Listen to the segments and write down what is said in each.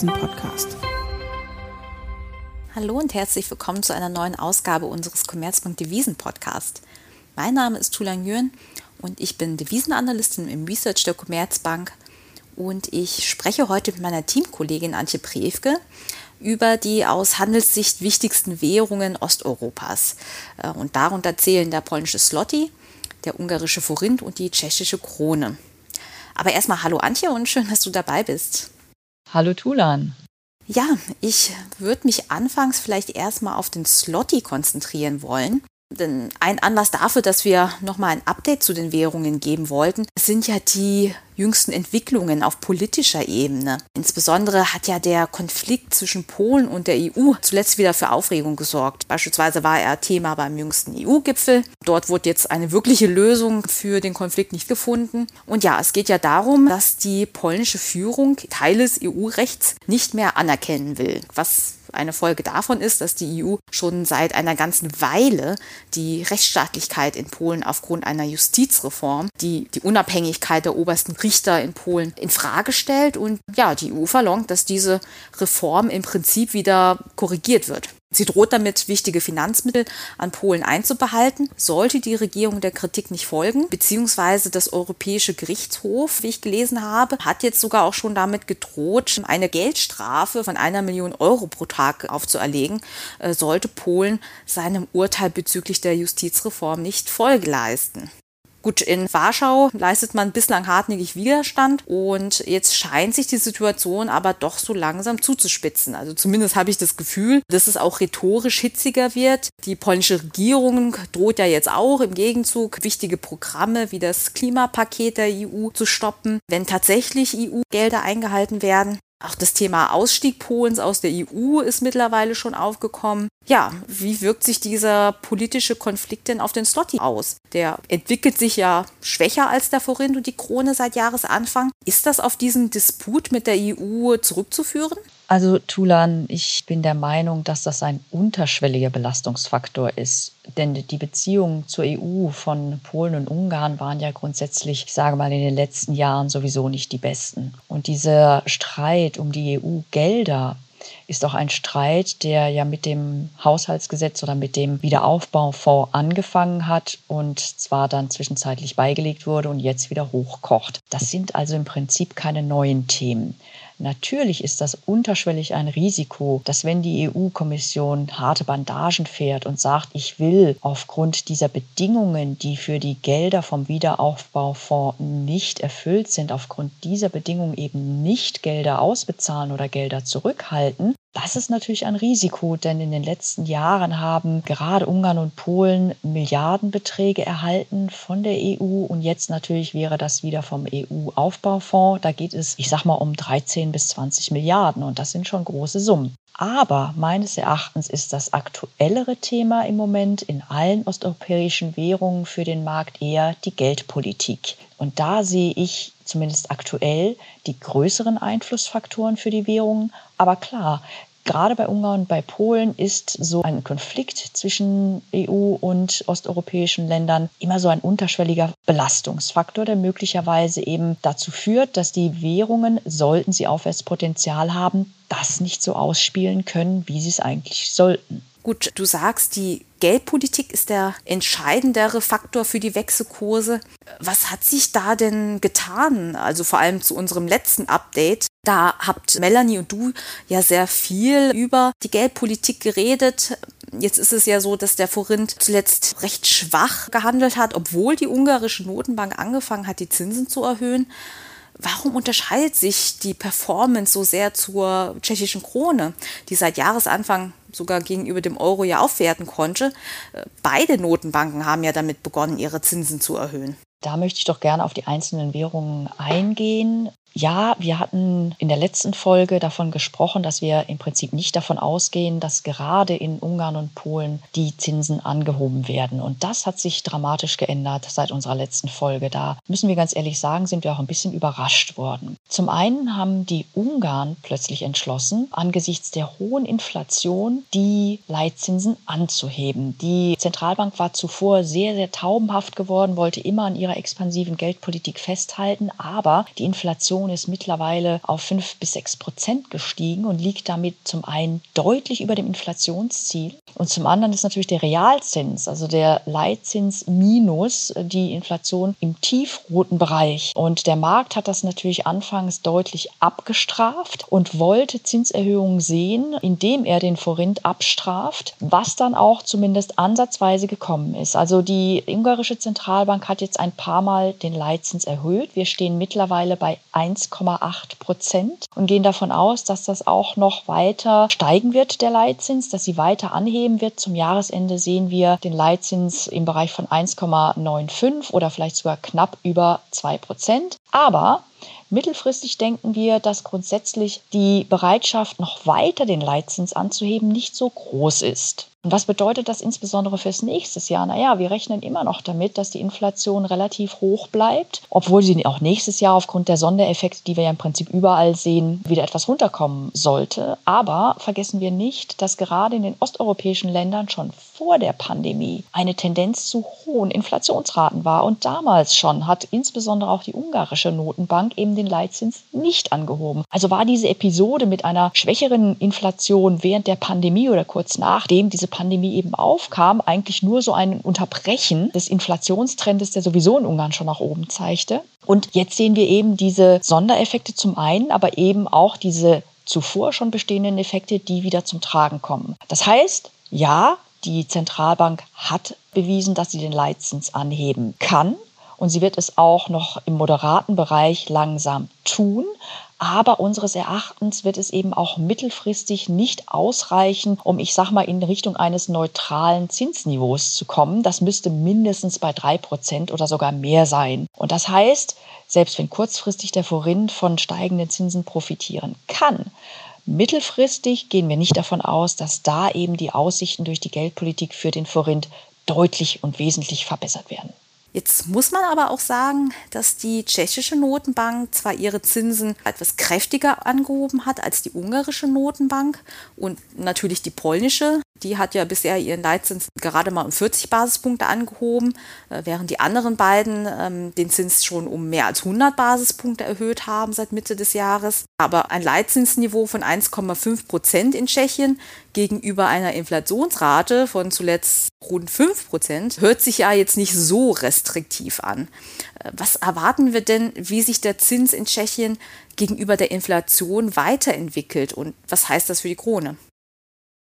Devisen-Podcast. Hallo und herzlich willkommen zu einer neuen Ausgabe unseres Commerzbank Devisen Podcast. Mein Name ist Tulan Nguyen und ich bin Devisenanalystin im Research der Commerzbank und ich spreche heute mit meiner Teamkollegin Antje Prewke über die aus Handelssicht wichtigsten Währungen Osteuropas. Äh, und darunter zählen der polnische Slotty, der ungarische Forint und die tschechische Krone. Aber erstmal hallo Antje und schön, dass du dabei bist. Hallo Tulan. Ja, ich würde mich anfangs vielleicht erstmal auf den Slotty konzentrieren wollen. Denn ein Anlass dafür, dass wir nochmal ein Update zu den Währungen geben wollten, sind ja die jüngsten Entwicklungen auf politischer Ebene. Insbesondere hat ja der Konflikt zwischen Polen und der EU zuletzt wieder für Aufregung gesorgt. Beispielsweise war er Thema beim jüngsten EU-Gipfel. Dort wurde jetzt eine wirkliche Lösung für den Konflikt nicht gefunden. Und ja, es geht ja darum, dass die polnische Führung Teile des EU-Rechts nicht mehr anerkennen will, was eine Folge davon ist, dass die EU schon seit einer ganzen Weile die Rechtsstaatlichkeit in Polen aufgrund einer Justizreform, die die Unabhängigkeit der obersten Richter in Polen in Frage stellt und ja, die EU verlangt, dass diese Reform im Prinzip wieder korrigiert wird. Sie droht damit, wichtige Finanzmittel an Polen einzubehalten, sollte die Regierung der Kritik nicht folgen, beziehungsweise das Europäische Gerichtshof, wie ich gelesen habe, hat jetzt sogar auch schon damit gedroht, eine Geldstrafe von einer Million Euro pro Tag aufzuerlegen, äh, sollte Polen seinem Urteil bezüglich der Justizreform nicht Folge leisten. Gut, in Warschau leistet man bislang hartnäckig Widerstand und jetzt scheint sich die Situation aber doch so langsam zuzuspitzen. Also zumindest habe ich das Gefühl, dass es auch rhetorisch hitziger wird. Die polnische Regierung droht ja jetzt auch im Gegenzug wichtige Programme wie das Klimapaket der EU zu stoppen, wenn tatsächlich EU-Gelder eingehalten werden. Auch das Thema Ausstieg Polens aus der EU ist mittlerweile schon aufgekommen. Ja, wie wirkt sich dieser politische Konflikt denn auf den Slotty aus? Der entwickelt sich ja schwächer als der Forint und die Krone seit Jahresanfang. Ist das auf diesen Disput mit der EU zurückzuführen? Also Tulan, ich bin der Meinung, dass das ein unterschwelliger Belastungsfaktor ist. Denn die Beziehungen zur EU von Polen und Ungarn waren ja grundsätzlich, ich sage mal, in den letzten Jahren sowieso nicht die besten. Und dieser Streit um die EU-Gelder ist auch ein Streit, der ja mit dem Haushaltsgesetz oder mit dem Wiederaufbaufonds angefangen hat und zwar dann zwischenzeitlich beigelegt wurde und jetzt wieder hochkocht. Das sind also im Prinzip keine neuen Themen. Natürlich ist das unterschwellig ein Risiko, dass wenn die EU-Kommission harte Bandagen fährt und sagt, ich will aufgrund dieser Bedingungen, die für die Gelder vom Wiederaufbaufonds nicht erfüllt sind, aufgrund dieser Bedingungen eben nicht Gelder ausbezahlen oder Gelder zurückhalten, das ist natürlich ein Risiko, denn in den letzten Jahren haben gerade Ungarn und Polen Milliardenbeträge erhalten von der EU und jetzt natürlich wäre das wieder vom EU-Aufbaufonds. Da geht es, ich sag mal, um 13 bis 20 Milliarden und das sind schon große Summen. Aber meines Erachtens ist das aktuellere Thema im Moment in allen osteuropäischen Währungen für den Markt eher die Geldpolitik. Und da sehe ich zumindest aktuell die größeren Einflussfaktoren für die Währungen. Aber klar, gerade bei Ungarn und bei Polen ist so ein Konflikt zwischen EU und osteuropäischen Ländern immer so ein unterschwelliger Belastungsfaktor, der möglicherweise eben dazu führt, dass die Währungen, sollten sie Aufwärtspotenzial haben, das nicht so ausspielen können, wie sie es eigentlich sollten. Gut, du sagst, die Geldpolitik ist der entscheidendere Faktor für die Wechselkurse. Was hat sich da denn getan? Also vor allem zu unserem letzten Update. Da habt Melanie und du ja sehr viel über die Geldpolitik geredet. Jetzt ist es ja so, dass der Forint zuletzt recht schwach gehandelt hat, obwohl die ungarische Notenbank angefangen hat, die Zinsen zu erhöhen. Warum unterscheidet sich die Performance so sehr zur tschechischen Krone, die seit Jahresanfang sogar gegenüber dem Euro ja aufwerten konnte? Beide Notenbanken haben ja damit begonnen, ihre Zinsen zu erhöhen. Da möchte ich doch gerne auf die einzelnen Währungen eingehen. Ja, wir hatten in der letzten Folge davon gesprochen, dass wir im Prinzip nicht davon ausgehen, dass gerade in Ungarn und Polen die Zinsen angehoben werden. Und das hat sich dramatisch geändert seit unserer letzten Folge. Da müssen wir ganz ehrlich sagen, sind wir auch ein bisschen überrascht worden. Zum einen haben die Ungarn plötzlich entschlossen, angesichts der hohen Inflation die Leitzinsen anzuheben. Die Zentralbank war zuvor sehr, sehr taubenhaft geworden, wollte immer an ihrer expansiven Geldpolitik festhalten, aber die Inflation Inflation ist mittlerweile auf fünf bis sechs Prozent gestiegen und liegt damit zum einen deutlich über dem Inflationsziel und zum anderen ist natürlich der Realzins, also der Leitzins minus die Inflation im tiefroten Bereich. Und der Markt hat das natürlich anfangs deutlich abgestraft und wollte Zinserhöhungen sehen, indem er den Forint abstraft, was dann auch zumindest ansatzweise gekommen ist. Also die ungarische Zentralbank hat jetzt ein paar Mal den Leitzins erhöht. Wir stehen mittlerweile bei 1,8 Prozent und gehen davon aus, dass das auch noch weiter steigen wird, der Leitzins, dass sie weiter anheben wird. Zum Jahresende sehen wir den Leitzins im Bereich von 1,95 oder vielleicht sogar knapp über 2 Prozent. Aber Mittelfristig denken wir, dass grundsätzlich die Bereitschaft, noch weiter den Leitzins anzuheben, nicht so groß ist. Und was bedeutet das insbesondere fürs nächste Jahr? Naja, wir rechnen immer noch damit, dass die Inflation relativ hoch bleibt, obwohl sie auch nächstes Jahr aufgrund der Sondereffekte, die wir ja im Prinzip überall sehen, wieder etwas runterkommen sollte. Aber vergessen wir nicht, dass gerade in den osteuropäischen Ländern schon vor der Pandemie eine Tendenz zu hohen Inflationsraten war. Und damals schon hat insbesondere auch die ungarische Notenbank eben den Leitzins nicht angehoben. Also war diese Episode mit einer schwächeren Inflation während der Pandemie oder kurz nachdem diese Pandemie eben aufkam, eigentlich nur so ein Unterbrechen des Inflationstrendes, der sowieso in Ungarn schon nach oben zeigte. Und jetzt sehen wir eben diese Sondereffekte zum einen, aber eben auch diese zuvor schon bestehenden Effekte, die wieder zum Tragen kommen. Das heißt, ja, die Zentralbank hat bewiesen, dass sie den Leitzins anheben kann. Und sie wird es auch noch im moderaten Bereich langsam tun. Aber unseres Erachtens wird es eben auch mittelfristig nicht ausreichen, um, ich sag mal, in Richtung eines neutralen Zinsniveaus zu kommen. Das müsste mindestens bei drei Prozent oder sogar mehr sein. Und das heißt, selbst wenn kurzfristig der Forint von steigenden Zinsen profitieren kann, mittelfristig gehen wir nicht davon aus, dass da eben die Aussichten durch die Geldpolitik für den Forint deutlich und wesentlich verbessert werden. Jetzt muss man aber auch sagen, dass die tschechische Notenbank zwar ihre Zinsen etwas kräftiger angehoben hat als die ungarische Notenbank und natürlich die polnische. Die hat ja bisher ihren Leitzins gerade mal um 40 Basispunkte angehoben, äh, während die anderen beiden ähm, den Zins schon um mehr als 100 Basispunkte erhöht haben seit Mitte des Jahres. Aber ein Leitzinsniveau von 1,5 Prozent in Tschechien gegenüber einer Inflationsrate von zuletzt rund 5 Prozent hört sich ja jetzt nicht so restriktiv an. Äh, was erwarten wir denn, wie sich der Zins in Tschechien gegenüber der Inflation weiterentwickelt und was heißt das für die Krone?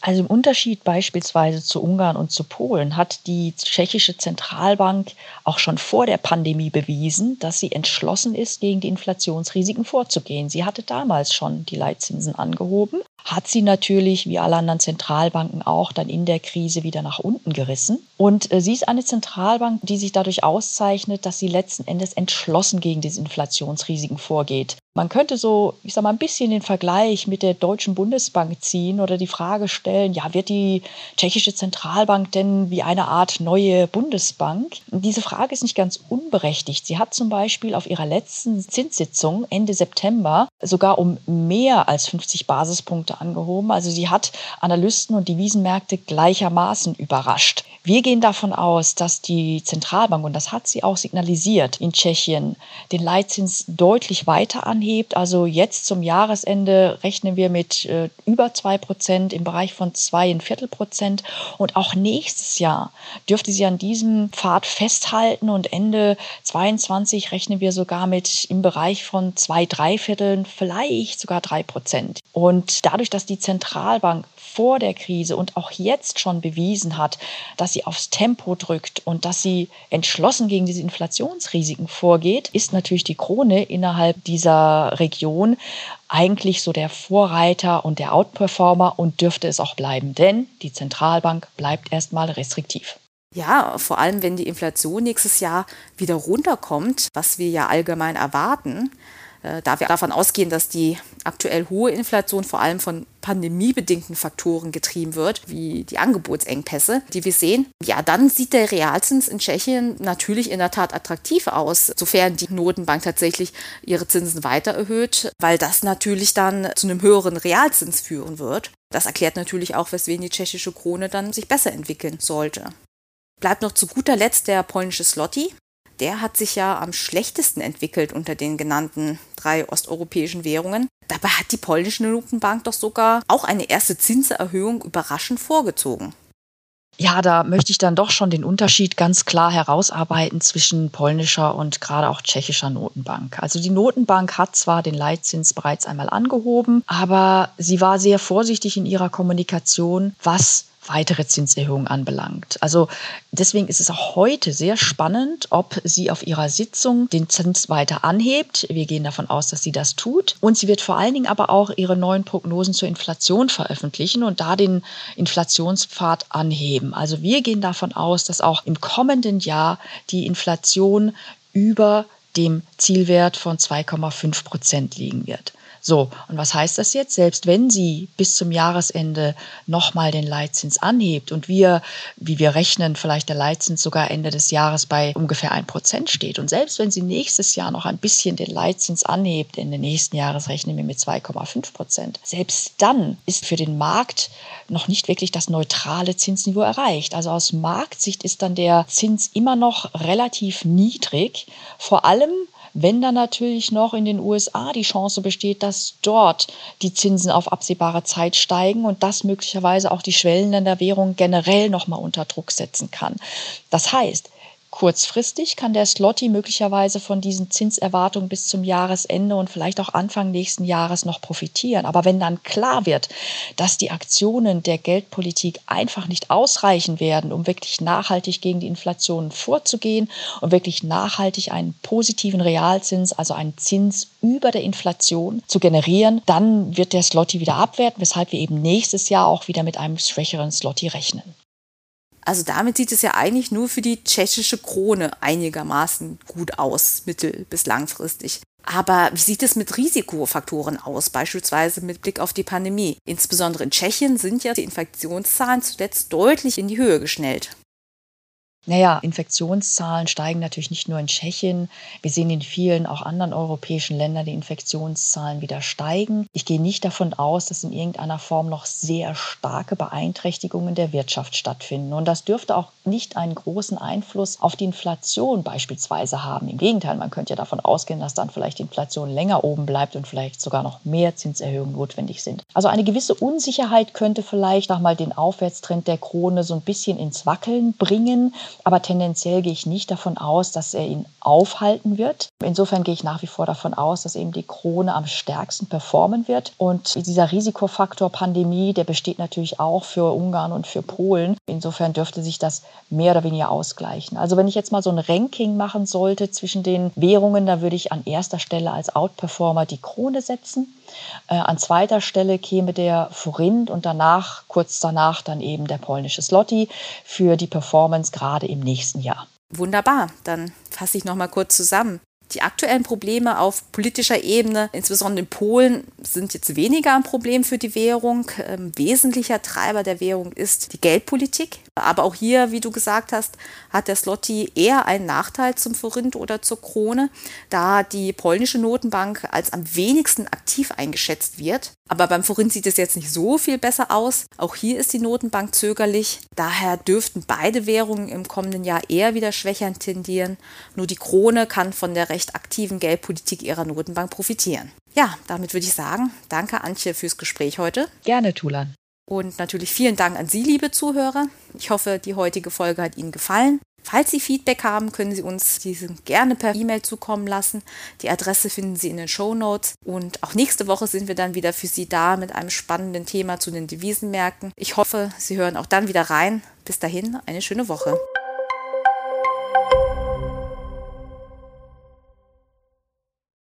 Also im Unterschied beispielsweise zu Ungarn und zu Polen hat die tschechische Zentralbank auch schon vor der Pandemie bewiesen, dass sie entschlossen ist, gegen die Inflationsrisiken vorzugehen. Sie hatte damals schon die Leitzinsen angehoben hat sie natürlich, wie alle anderen Zentralbanken auch, dann in der Krise wieder nach unten gerissen. Und äh, sie ist eine Zentralbank, die sich dadurch auszeichnet, dass sie letzten Endes entschlossen gegen diese Inflationsrisiken vorgeht. Man könnte so, ich sage mal, ein bisschen den Vergleich mit der Deutschen Bundesbank ziehen oder die Frage stellen, ja, wird die tschechische Zentralbank denn wie eine Art neue Bundesbank? Diese Frage ist nicht ganz unberechtigt. Sie hat zum Beispiel auf ihrer letzten Zinssitzung Ende September sogar um mehr als 50 Basispunkte angehoben. Also sie hat Analysten und Devisenmärkte gleichermaßen überrascht. Wir gehen davon aus, dass die Zentralbank, und das hat sie auch signalisiert in Tschechien, den Leitzins deutlich weiter anhebt. Also jetzt zum Jahresende rechnen wir mit äh, über zwei Prozent im Bereich von zweieinviertel Prozent. Und auch nächstes Jahr dürfte sie an diesem Pfad festhalten. Und Ende 22 rechnen wir sogar mit im Bereich von zwei, drei Vierteln, vielleicht sogar drei Prozent. Und dadurch, dass die Zentralbank vor der Krise und auch jetzt schon bewiesen hat, dass sie aufs Tempo drückt und dass sie entschlossen gegen diese Inflationsrisiken vorgeht, ist natürlich die Krone innerhalb dieser Region eigentlich so der Vorreiter und der Outperformer und dürfte es auch bleiben, denn die Zentralbank bleibt erstmal restriktiv. Ja, vor allem wenn die Inflation nächstes Jahr wieder runterkommt, was wir ja allgemein erwarten, da wir davon ausgehen, dass die aktuell hohe Inflation vor allem von pandemiebedingten Faktoren getrieben wird, wie die Angebotsengpässe, die wir sehen, ja, dann sieht der Realzins in Tschechien natürlich in der Tat attraktiv aus, sofern die Notenbank tatsächlich ihre Zinsen weiter erhöht, weil das natürlich dann zu einem höheren Realzins führen wird. Das erklärt natürlich auch, weswegen die tschechische Krone dann sich besser entwickeln sollte. Bleibt noch zu guter Letzt der polnische Slotty. Der hat sich ja am schlechtesten entwickelt unter den genannten drei osteuropäischen Währungen. Dabei hat die polnische Notenbank doch sogar auch eine erste Zinserhöhung überraschend vorgezogen. Ja, da möchte ich dann doch schon den Unterschied ganz klar herausarbeiten zwischen polnischer und gerade auch tschechischer Notenbank. Also die Notenbank hat zwar den Leitzins bereits einmal angehoben, aber sie war sehr vorsichtig in ihrer Kommunikation, was weitere Zinserhöhungen anbelangt. Also deswegen ist es auch heute sehr spannend, ob sie auf ihrer Sitzung den Zins weiter anhebt. Wir gehen davon aus, dass sie das tut. Und sie wird vor allen Dingen aber auch ihre neuen Prognosen zur Inflation veröffentlichen und da den Inflationspfad anheben. Also wir gehen davon aus, dass auch im kommenden Jahr die Inflation über dem Zielwert von 2,5 Prozent liegen wird. So, und was heißt das jetzt? Selbst wenn sie bis zum Jahresende nochmal den Leitzins anhebt und wir, wie wir rechnen, vielleicht der Leitzins sogar Ende des Jahres bei ungefähr 1% steht und selbst wenn sie nächstes Jahr noch ein bisschen den Leitzins anhebt, in den nächsten Jahres rechnen wir mit 2,5%, selbst dann ist für den Markt noch nicht wirklich das neutrale Zinsniveau erreicht. Also aus Marktsicht ist dann der Zins immer noch relativ niedrig, vor allem wenn dann natürlich noch in den USA die Chance besteht, dass dort die Zinsen auf absehbare Zeit steigen und das möglicherweise auch die Schwellenländerwährung generell nochmal unter Druck setzen kann. Das heißt, Kurzfristig kann der Slotty möglicherweise von diesen Zinserwartungen bis zum Jahresende und vielleicht auch Anfang nächsten Jahres noch profitieren. Aber wenn dann klar wird, dass die Aktionen der Geldpolitik einfach nicht ausreichen werden, um wirklich nachhaltig gegen die Inflation vorzugehen und wirklich nachhaltig einen positiven Realzins, also einen Zins über der Inflation zu generieren, dann wird der Slotty wieder abwerten, weshalb wir eben nächstes Jahr auch wieder mit einem schwächeren Slotty rechnen. Also damit sieht es ja eigentlich nur für die tschechische Krone einigermaßen gut aus, mittel- bis langfristig. Aber wie sieht es mit Risikofaktoren aus, beispielsweise mit Blick auf die Pandemie? Insbesondere in Tschechien sind ja die Infektionszahlen zuletzt deutlich in die Höhe geschnellt. Naja, Infektionszahlen steigen natürlich nicht nur in Tschechien. Wir sehen in vielen auch anderen europäischen Ländern die Infektionszahlen wieder steigen. Ich gehe nicht davon aus, dass in irgendeiner Form noch sehr starke Beeinträchtigungen der Wirtschaft stattfinden. Und das dürfte auch nicht einen großen Einfluss auf die Inflation beispielsweise haben. Im Gegenteil, man könnte ja davon ausgehen, dass dann vielleicht die Inflation länger oben bleibt und vielleicht sogar noch mehr Zinserhöhungen notwendig sind. Also eine gewisse Unsicherheit könnte vielleicht auch mal den Aufwärtstrend der Krone so ein bisschen ins Wackeln bringen. Aber tendenziell gehe ich nicht davon aus, dass er ihn aufhalten wird. Insofern gehe ich nach wie vor davon aus, dass eben die Krone am stärksten performen wird. Und dieser Risikofaktor Pandemie, der besteht natürlich auch für Ungarn und für Polen. Insofern dürfte sich das mehr oder weniger ausgleichen. Also wenn ich jetzt mal so ein Ranking machen sollte zwischen den Währungen, da würde ich an erster Stelle als Outperformer die Krone setzen. Äh, an zweiter Stelle käme der Forint und danach, kurz danach, dann eben der polnische Slotty für die Performance gerade im nächsten Jahr. Wunderbar, dann fasse ich noch mal kurz zusammen. Die aktuellen Probleme auf politischer Ebene, insbesondere in Polen, sind jetzt weniger ein Problem für die Währung. Ähm, wesentlicher Treiber der Währung ist die Geldpolitik. Aber auch hier, wie du gesagt hast, hat der Slotty eher einen Nachteil zum Forint oder zur Krone, da die polnische Notenbank als am wenigsten aktiv eingeschätzt wird. Aber beim Forint sieht es jetzt nicht so viel besser aus. Auch hier ist die Notenbank zögerlich. Daher dürften beide Währungen im kommenden Jahr eher wieder schwächer tendieren. Nur die Krone kann von der recht aktiven Geldpolitik ihrer Notenbank profitieren. Ja, damit würde ich sagen, danke Antje fürs Gespräch heute. Gerne, Tulan. Und natürlich vielen Dank an Sie, liebe Zuhörer. Ich hoffe, die heutige Folge hat Ihnen gefallen. Falls Sie Feedback haben, können Sie uns diesen gerne per E-Mail zukommen lassen. Die Adresse finden Sie in den Show Notes. Und auch nächste Woche sind wir dann wieder für Sie da mit einem spannenden Thema zu den Devisenmärkten. Ich hoffe, Sie hören auch dann wieder rein. Bis dahin, eine schöne Woche.